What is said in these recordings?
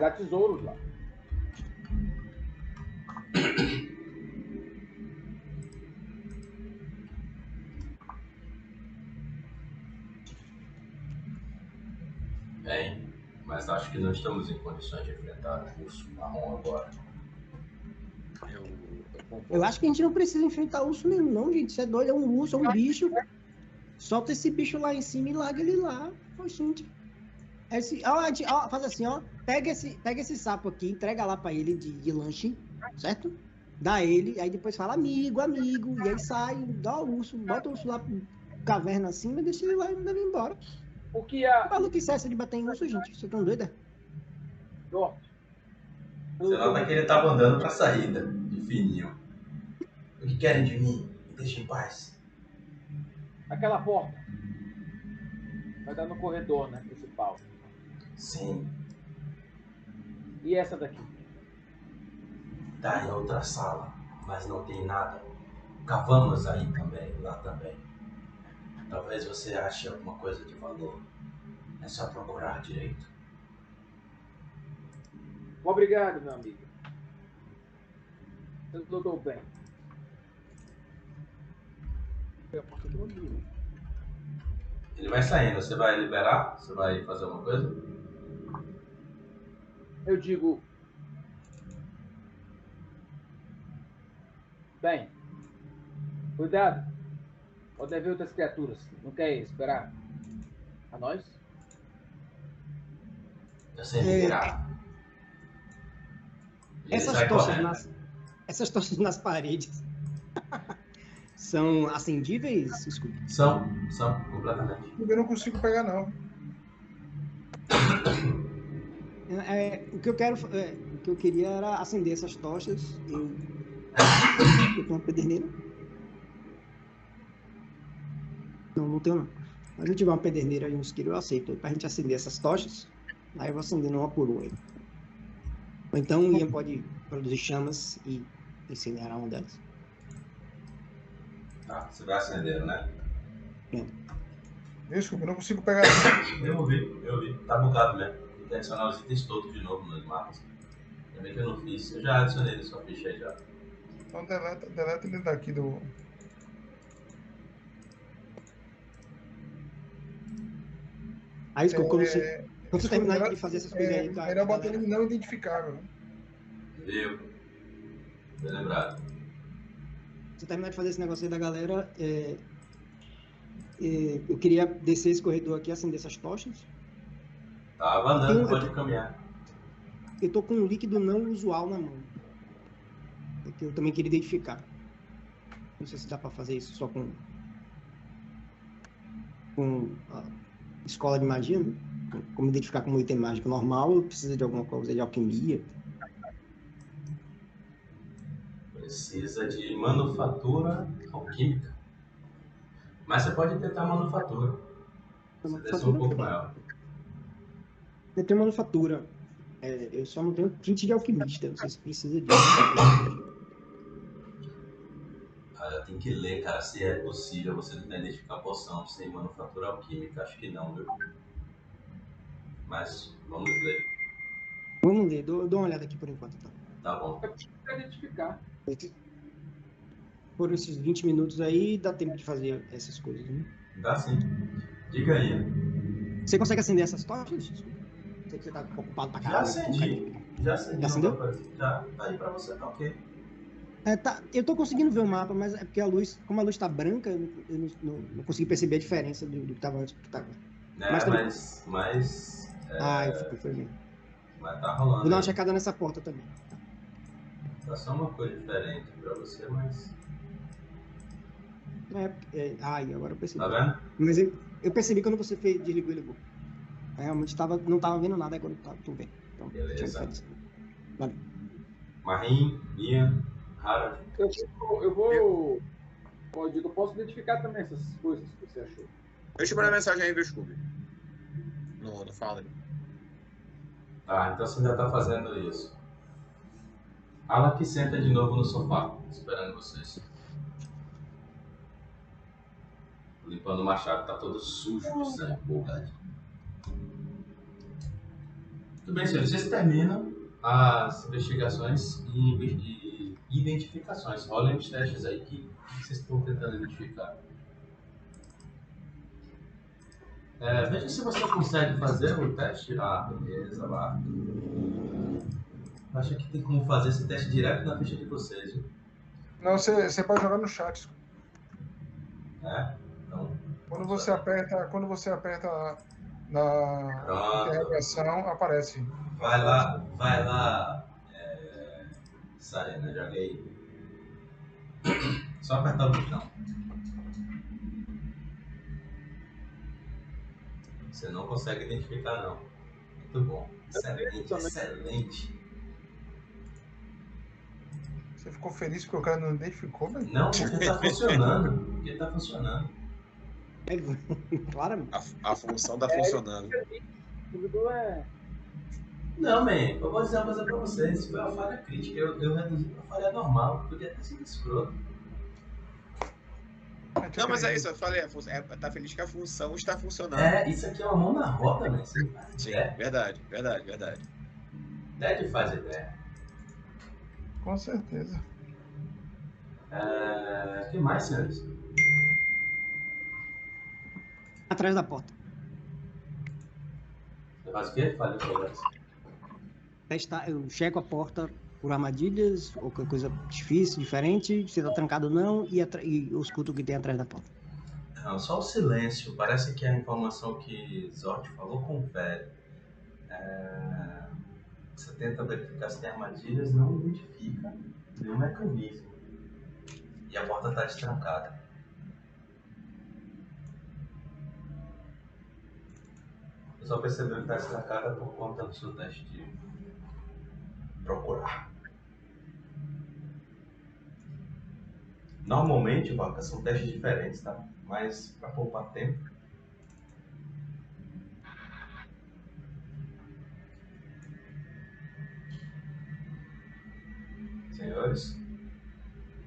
Mas há tesouros lá. Bem, mas acho que não estamos em condições de enfrentar o urso marrom agora. Eu, eu. Eu acho que a gente não precisa enfrentar urso nenhum, não, gente. Isso é doido, é um urso, é um bicho. Solta esse bicho lá em cima e larga ele lá. Oxente. Esse, ó, gente- ó, faz assim, ó. Pega esse, pega esse sapo aqui, entrega lá pra ele de, de lanche, certo? Dá ele, aí depois fala amigo, amigo, e aí sai, dá o urso, bota o urso lá caverna acima, deixa ele lá e manda ele embora. O que há. Maluquice é essa de bater em urso, gente? Vocês estão doidos? é? Norte. Você nota que ele estava andando pra saída, de fininho. O que querem de mim? Me deixem em paz. Aquela porta. Vai dar no corredor, né? Principal. Sim, E essa daqui? Tá em outra sala, mas não tem nada. Cavamos aí também, lá também. Talvez você ache alguma coisa de valor. É só procurar direito. Obrigado, meu amigo. Eu estou bem. Amigo. Ele vai saindo, você vai liberar? Você vai fazer alguma coisa? Eu digo. Bem. Cuidado. Pode haver outras criaturas. Não quer esperar? A nós? Eu sei me virar. Ele Essas tochas nas, essas tochas nas paredes são acendíveis, Scooby? São, são, completamente. Eu não consigo pegar, não. É, o que eu quero, é, o que eu queria era acender essas tochas. Eu, eu tenho uma pederneira. Não, não tenho não. Mas eu tiver uma pederneira e um isqueiro, eu aceito. Pra gente acender essas tochas, aí eu vou acendendo uma por uma. Ou então o Ian pode produzir chamas e incinerar uma delas. Tá, você vai acendendo, né? Desculpa, eu não consigo pegar. Eu ouvi, eu ouvi. Tá bugado mesmo. Tem que adicionar os itens todos de novo nos mapas. Ainda bem que eu não fiz. Eu já adicionei na sua ficha aí já. Então deleta, deleta ele daqui do. Aí, Scooby, quando você, É, quando você terminar melhor- de fazer essas coisas é, aí, tá? melhor botar ele não identificável. Viu? Bem lembrado. você terminar de fazer esse negócio aí da galera, é, é, eu queria descer esse corredor aqui, acender essas tochas. Tava andando, pode caminhar. Eu tô com um líquido não usual na mão. É que eu também queria identificar. Não sei se dá pra fazer isso só com. com a escola de magia, né? Como identificar como item mágico normal, ou precisa de alguma coisa de alquimia. Precisa de manufatura alquímica. Mas você pode tentar manufatura. Você desce um pouco maior. Eu tenho manufatura. É, eu só não tenho kit de alquimista. Não sei se precisa disso. Ah, tem que ler, cara, se é possível você tentar identificar poção sem manufatura alquímica. Acho que não, viu? Mas vamos ler. Vamos ler, dou, dou uma olhada aqui por enquanto. Tá? Tá bom. Pra identificar. Por esses 20 minutos aí, dá tempo de fazer essas coisas, né? Dá sim. Diga aí. Você consegue acender essas tochas? Sei que você tá ocupado pra Já caralho. acendi. Já acendi. Já acendeu? Já. Tá aí pra você, tá ok. É, tá, eu tô conseguindo ver o mapa, mas é porque a luz, como a luz tá branca, eu não, não, não- consegui perceber a diferença do, do que tava antes do que tava. É, Mas mas, também- mas, é, Ah, eu fui, foi mesmo. mas tá rolando. Vou dar uma aí. checada nessa porta também. Tá só uma coisa diferente pra você, mas. É, é, ai, agora eu percebi. Tá vendo? Mas eu, eu percebi quando você fez, desligou e ligou. Eu realmente tava, não tava vendo nada agora tava, tô vendo. Então, Beleza. que isso. Marim, Ian, Harold. Eu, vou- eu vou. Pode, eu posso identificar também essas coisas que você achou. Deixa eu mandar mensagem aí do Scooby. No, no Foundry. Tá, então você ainda tá fazendo isso. Alak senta de novo no sofá, esperando vocês. Limpando o machado, tá todo sujo de sangue, porra. Tudo bem, senhores. Vocês terminam as investigações e, identificações. Rolem os testes aí que, vocês estão tentando identificar. É, veja se você consegue fazer o teste. Ah, beleza, lá. Acho que tem como fazer esse teste direto na ficha de vocês? Não, você, você pode jogar no chat. É? Então, Quando você aperta, quando você aperta na Pronto. interrogação, aparece. vai lá, vai lá. É... Sarena, joguei. Só apertar o botão. Você não consegue identificar, não. Muito bom. Excelente, excelente. Você ficou feliz porque o cara não identificou, velho? Não, porque tá funcionando. Porque tá funcionando. Claramente. A, a função tá funcionando. É. Não, man, eu vou dizer uma coisa pra vocês. Foi uma falha crítica. Eu, eu reduzi pra falha normal. Podia ter sido escroto. Não, mas é isso, eu falei, é, tá feliz que a função está funcionando. É, isso aqui é uma mão na roda, man. Você Sim, é. verdade, verdade, verdade. Ted faz ideia. Com certeza. É... O que mais, senhores? Atrás da porta. Você faz o quê? Fale. Testar, eu checo a porta por armadilhas ou qualquer coisa difícil, diferente, se tá trancado ou não, e, e eu escuto o que tem atrás da porta. Não, só o silêncio. Parece que a informação que Zord falou confere. É... Você tenta verificar se tem armadilhas, não identifica nenhum mecanismo. E a porta está destrancada. Você só percebeu que está destrancada por conta do seu teste de procurar. Normalmente, Vaca, são testes diferentes, tá? Mas para poupar tempo. Senhores,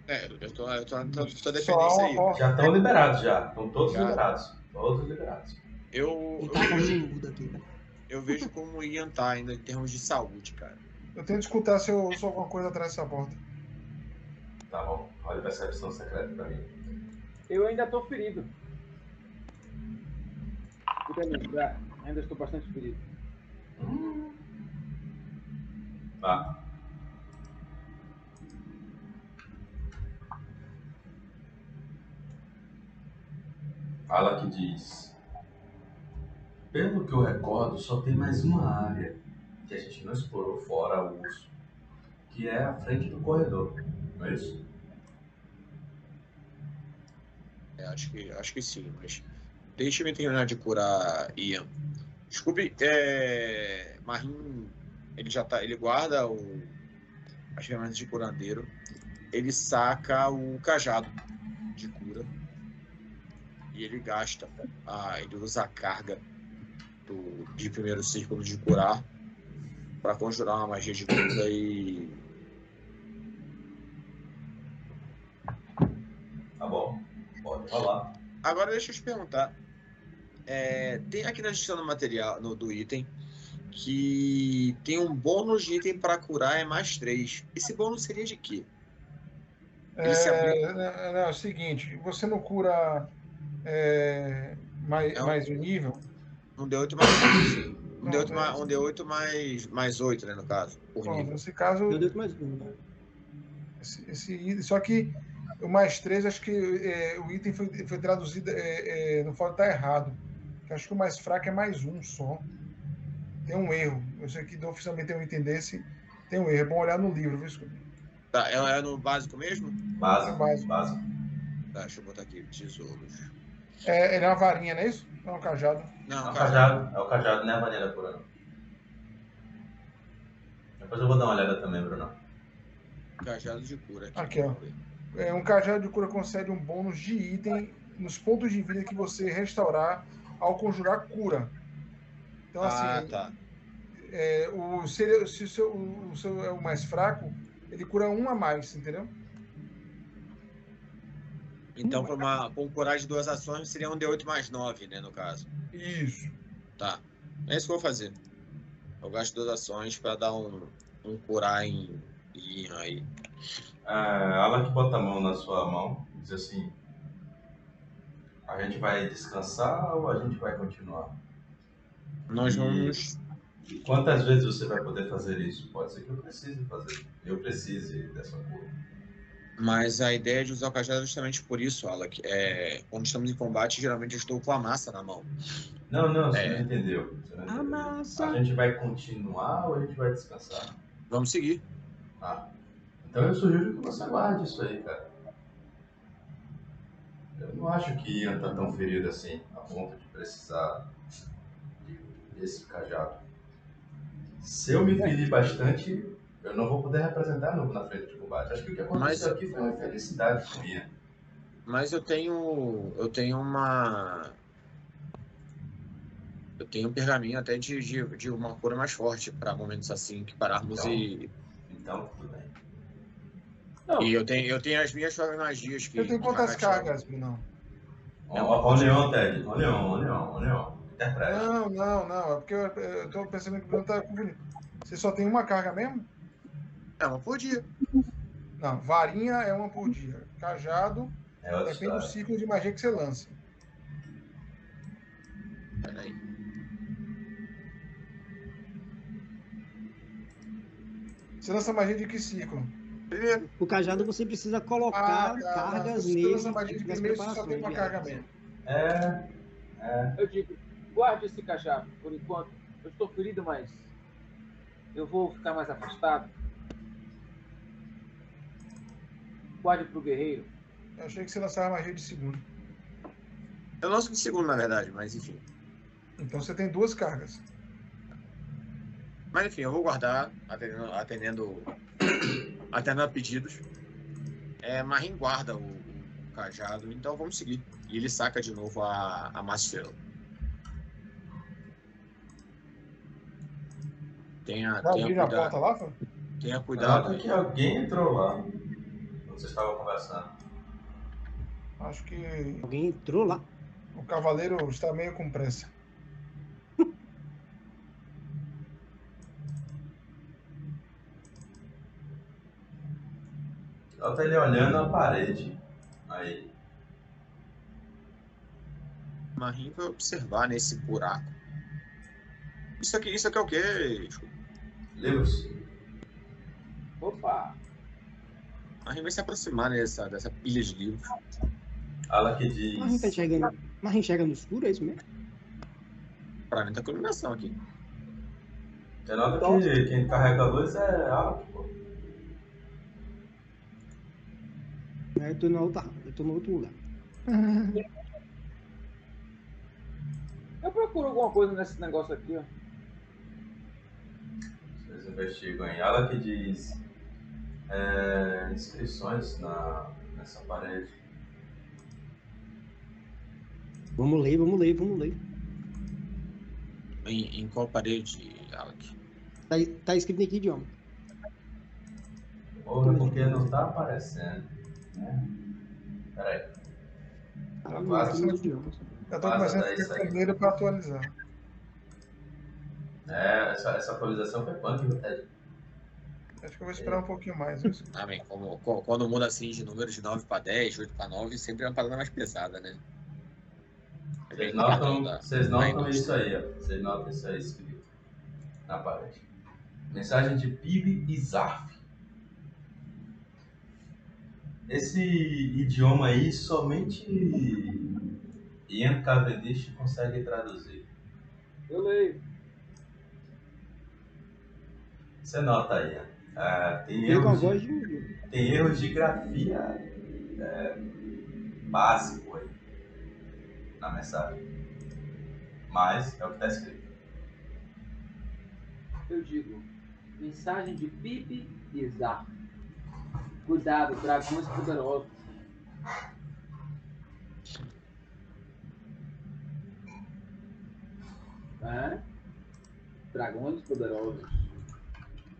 É, eu tô, eu tô, tô, tô defendendo isso aí. já estão liberados já. Estão todos Já. liberados. Todos liberados. Eu, eu, tá com vejo, eu vejo como o Ian tá ainda em termos de saúde, cara. Eu tento escutar se eu ouço alguma coisa atrás dessa porta. Tá bom. Olha a percepção secreta pra mim. Eu ainda tô ferido. Fica ali, já. Ainda estou bastante ferido. Tá. Fala que diz. Pelo que eu recordo, só tem mais uma área que a gente não explorou fora o uso, que é a frente do corredor, não é isso? É, acho, que, acho que sim, mas deixa-me terminar de curar Ian. Desculpe, é, Marim, ele já tá, ele guarda o, as ferramentas de curandeiro, ele saca o cajado de cura e ele gasta, a, ele usa a carga do, de primeiro círculo de curar para conjurar uma magia de cura e Tá bom. Pode falar. Agora deixa eu te perguntar. É, tem aqui na descrição do material no, do item que tem um bônus de item para curar é mais 3. Esse bônus seria de quê? Ele se É, não, não, é o seguinte, você não cura é, mais, É um- mais um nível, Um D8 mais 8. Um Não, D8 é- mais, um D8 mais, mais 8, né, no caso. Por pronto, nível. nesse caso, Meu Deus, mais um. né? esse, esse- só que o mais 3, acho que é, o item foi, foi traduzido, é, é, não pode estar errado. Acho que o mais fraco é mais um só. Tem um erro. Eu sei que oficialmente tem um item desse, tem um erro. É bom olhar no livro, viu, Scooby? Tá, é, é no básico mesmo? Básico. Básico. Básico. Tá, deixa eu botar aqui. Tesouros. É, ele é uma varinha, não é isso? Não é um cajado. É Não, o cajado. cajado. É o cajado, não é a maneira por ano. Depois eu vou dar uma olhada também, Bruno. Cajado de cura. Aqui, ó. É, um cajado de cura concede um bônus de item nos pontos de vida que você restaurar ao conjurar cura. Então, Ah, assim, tá. é, o, se, ele- se o, seu, o seu é o mais fraco, ele cura um a mais, entendeu? Então, para uma pra um curar de duas ações, seria um D8 mais 9, né, no caso. Isso. Tá. É isso que eu vou fazer. Eu gasto duas ações pra dar um, um curar em Ian aí. Ah, que bota a mão na sua mão e diz assim: A gente vai descansar ou a gente vai continuar? Nós E- vamos. Quantas vezes você vai poder fazer isso? Pode ser que eu precise fazer. Eu precise dessa cura. Mas a ideia de usar o cajado é justamente por isso, Alec. É, quando estamos em combate, geralmente eu estou com a massa na mão. Não, não, você É. não entendeu. Você não A entendeu. massa. A gente vai continuar ou a gente vai descansar? Vamos seguir. Ah, então eu sugiro que você guarde isso aí, cara. Eu não acho que Ian tá tão ferido assim, a ponto de precisar de- desse cajado. Se eu me ferir bastante, eu não vou poder representar novo na frente de combate. Acho que o que aconteceu Mas- aqui foi uma infelicidade Ian. Mas eu tenho. Eu tenho uma. Eu tenho um pergaminho até de, de, de uma cura mais forte para momentos assim que pararmos Então. e. Então, tudo bem. Não, E eu tenho, eu tenho as minhas magias que. Eu tenho quantas cargas? Ó, ó o Leon, Ted. Ó o Leon, ó o Leon, ó Leon. Interpreta. Não, não, não. É porque eu, eu tô pensando que o Bruno tá confundindo. Você só tem uma carga mesmo? É uma por dia. Não, varinha é uma por dia. Cajado É depende do história. ciclo de magia que você lança. Peraí. Você lança magia de que ciclo? Primeiro. O cajado você precisa colocar Ah, tá, cargas Você nele lança magia de primeiro, você só tem uma carga mesmo. É, é. eu digo, guarde esse cajado, por enquanto. Eu estou ferido, mas eu vou ficar mais afastado. Guarde pro guerreiro. Eu achei que você lançava magia de segundo. Eu lanço de segundo, na verdade, mas enfim. Então você tem duas cargas. Mas enfim, eu vou guardar, atendendo, atendendo, atendendo a pedidos. É, Marim guarda o, o cajado, então vamos seguir. E ele saca de novo a, a Master. Tenha, Vai tenha, abrir a cuidado, porta lá, tenha Cuidado cuidado. que alguém entrou lá. Vocês estavam conversando. Acho que Alguém entrou lá. o cavaleiro está meio com pressa. Ela tá ele olhando a parede. Aí. Marim vai observar nesse buraco. Isso aqui, isso aqui é o quê? Livros? Opa! Marim vai se aproximar dessa, dessa pilha de livros. Ela que Marim tá diz. enxergando. Marim enxerga no escuro, é isso mesmo? Pra mim tá com iluminação aqui. Você nota que quem carrega a luz é ela, pô. É, Eu tô no outro, eu tô no outro lugar. Eu procuro alguma coisa nesse negócio aqui, ó. Vocês investigam aí. Ela que diz. É, inscrições na, nessa parede. Vamos ler, vamos ler, vamos ler. Em, em qual parede, Alec? Tá, tá escrito em que idioma? Porra, porque não tá aparecendo. Né? Peraí. Tá Quase. escrito em que idioma. Eu tô começando a ficar segue. com medo pra atualizar. É, essa, essa atualização foi punk, viu, Ted? Acho que eu vou esperar um pouquinho mais. Ah, bem, como, co- quando muda assim de número de 9 para 10, 8 para 9, sempre é uma parada mais pesada, né? É Vocês bem notam, da- vocês notam isso aí, ó. Vocês notam isso aí escrito na parede. Mensagem de Pib e Zarf. Esse idioma aí somente Ian Cavendish consegue traduzir. Eu leio. Você nota aí, ó. Ah, tem, erros de, de. tem erros de grafia é, básico aí na mensagem. Mas é o que está escrito. Eu digo, mensagem de Pipe e Zar. Cuidado, dragões poderosos. É? Dragões poderosos.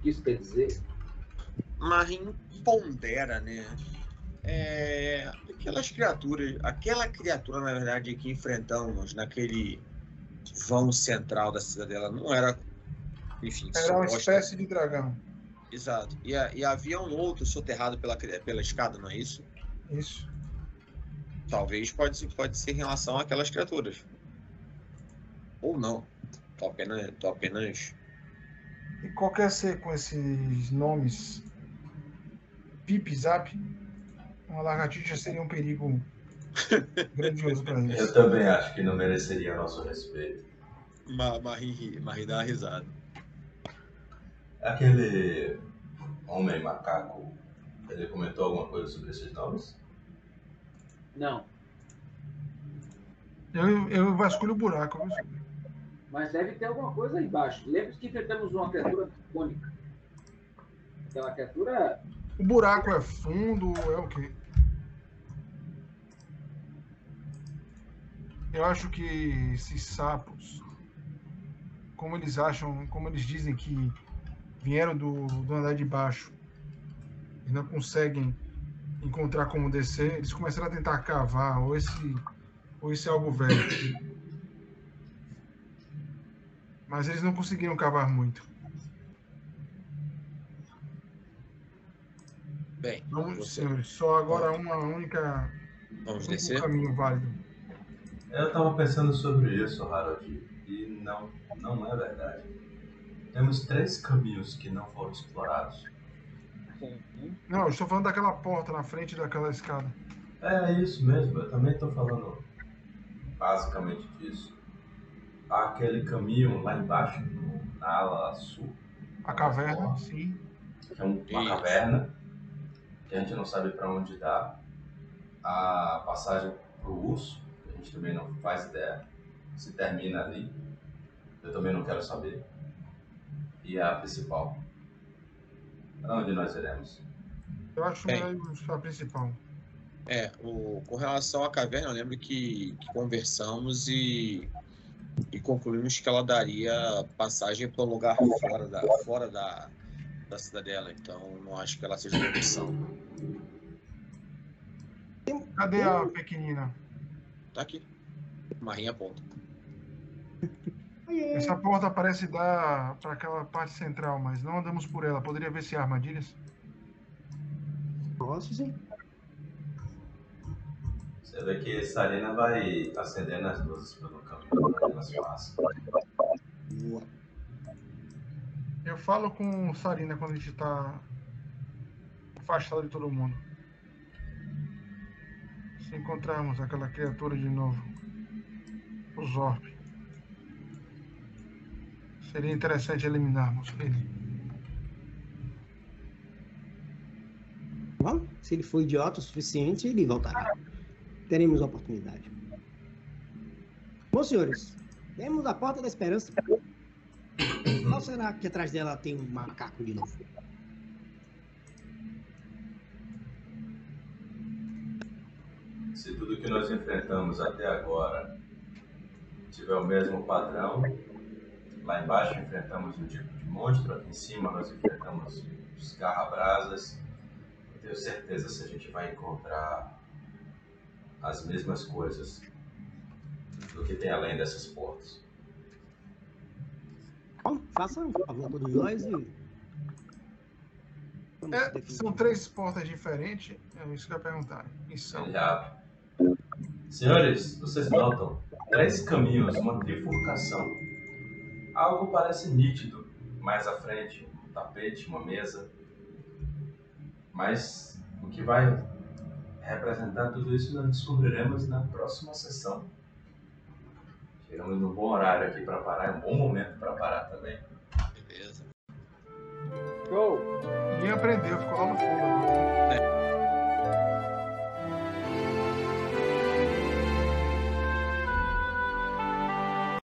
O que isso quer dizer? Marim pondera, né? É, aquelas criaturas, aquela criatura, na verdade, que enfrentamos naquele vão central da cidadela não era enfim, Era uma suposta- espécie de dragão. Exato. E, e havia um outro soterrado pela, pela escada, não é isso? Isso. Talvez pode, ser- pode ser em relação àquelas criaturas. Ou não. Tô apenas. Tô apenas. E qualquer ser com esses nomes Pip Zap, uma lagartixa seria um perigo grandioso para eles. Eu também acho que não mereceria nosso respeito. Ma- Marie, Marie dá uma risada. Aquele homem macaco, ele comentou alguma coisa sobre esses nomes? Não, Eu, eu vasculho o buraco, viu? Mas deve ter alguma coisa aí embaixo. Lembre-se que enfrentamos uma criatura cônica. Aquela criatura O buraco é fundo, é o quê? Eu acho que esses sapos, como eles acham, como eles dizem que vieram do, do andar de baixo e não conseguem encontrar como descer, eles começaram a tentar cavar, ou esse, ou esse algo velho. Mas eles não conseguiram cavar muito. Bem, Vamos, você- senhores, só agora uma única vamos um descer? caminho válido. Eu tava pensando sobre isso, Harold, e não, não é verdade. Temos três caminhos que não foram explorados. Sim. Não, eu estou falando daquela porta na frente daquela escada. É isso mesmo, eu também estou falando basicamente disso. Aquele caminho lá embaixo, na ala sul, A caverna, sim. que é um- uma Isso. caverna, que a gente não sabe para onde dá. A passagem para o urso, que a gente também não faz ideia, se termina ali. Eu também não quero saber. E a principal. Para onde nós iremos? Eu acho Bem. melhor para a principal. É, o, com relação à caverna, eu lembro que, que conversamos e, e concluímos que ela daria passagem para um lugar fora da, fora da, da cidadela. Então, não acho que ela seja uma opção. Cadê a pequenina? Tá aqui. Ponta. Ai, ai, Essa porta parece dar para aquela parte central, mas não andamos por ela. Poderia ver se há armadilhas? Posso sim. Você vê que Sarina vai acendendo as luzes pelo caminho que elas passam. Boa. Eu falo com Sarina quando a gente está afastado de todo mundo. Se encontrarmos aquela criatura de novo, o Zorp, seria interessante eliminarmos ele. Bom, se ele for idiota o suficiente, ele voltará. Teremos a oportunidade. Bom, senhores, temos a porta da esperança. Qual será que atrás dela tem um macaco de novo? Se tudo que nós enfrentamos até agora tiver o mesmo padrão, lá embaixo enfrentamos um tipo de monstro, aqui em cima nós enfrentamos os garrabrasas. Eu tenho certeza se a gente vai encontrar as mesmas coisas do que tem além dessas portas. Bom, façam um favor todos nós e. É, são três portas diferentes, é isso que eu ia perguntar. E são. Ele abre. Senhores, vocês notam três caminhos, uma trifurcação. Algo parece nítido mais à frente, um tapete, uma mesa. Mas o que vai representar tudo isso nós descobriremos na próxima sessão. Chegamos num bom horário aqui para parar, é um bom momento para parar também. Beleza. Show! Ninguém aprendeu, ficou lá no fundo.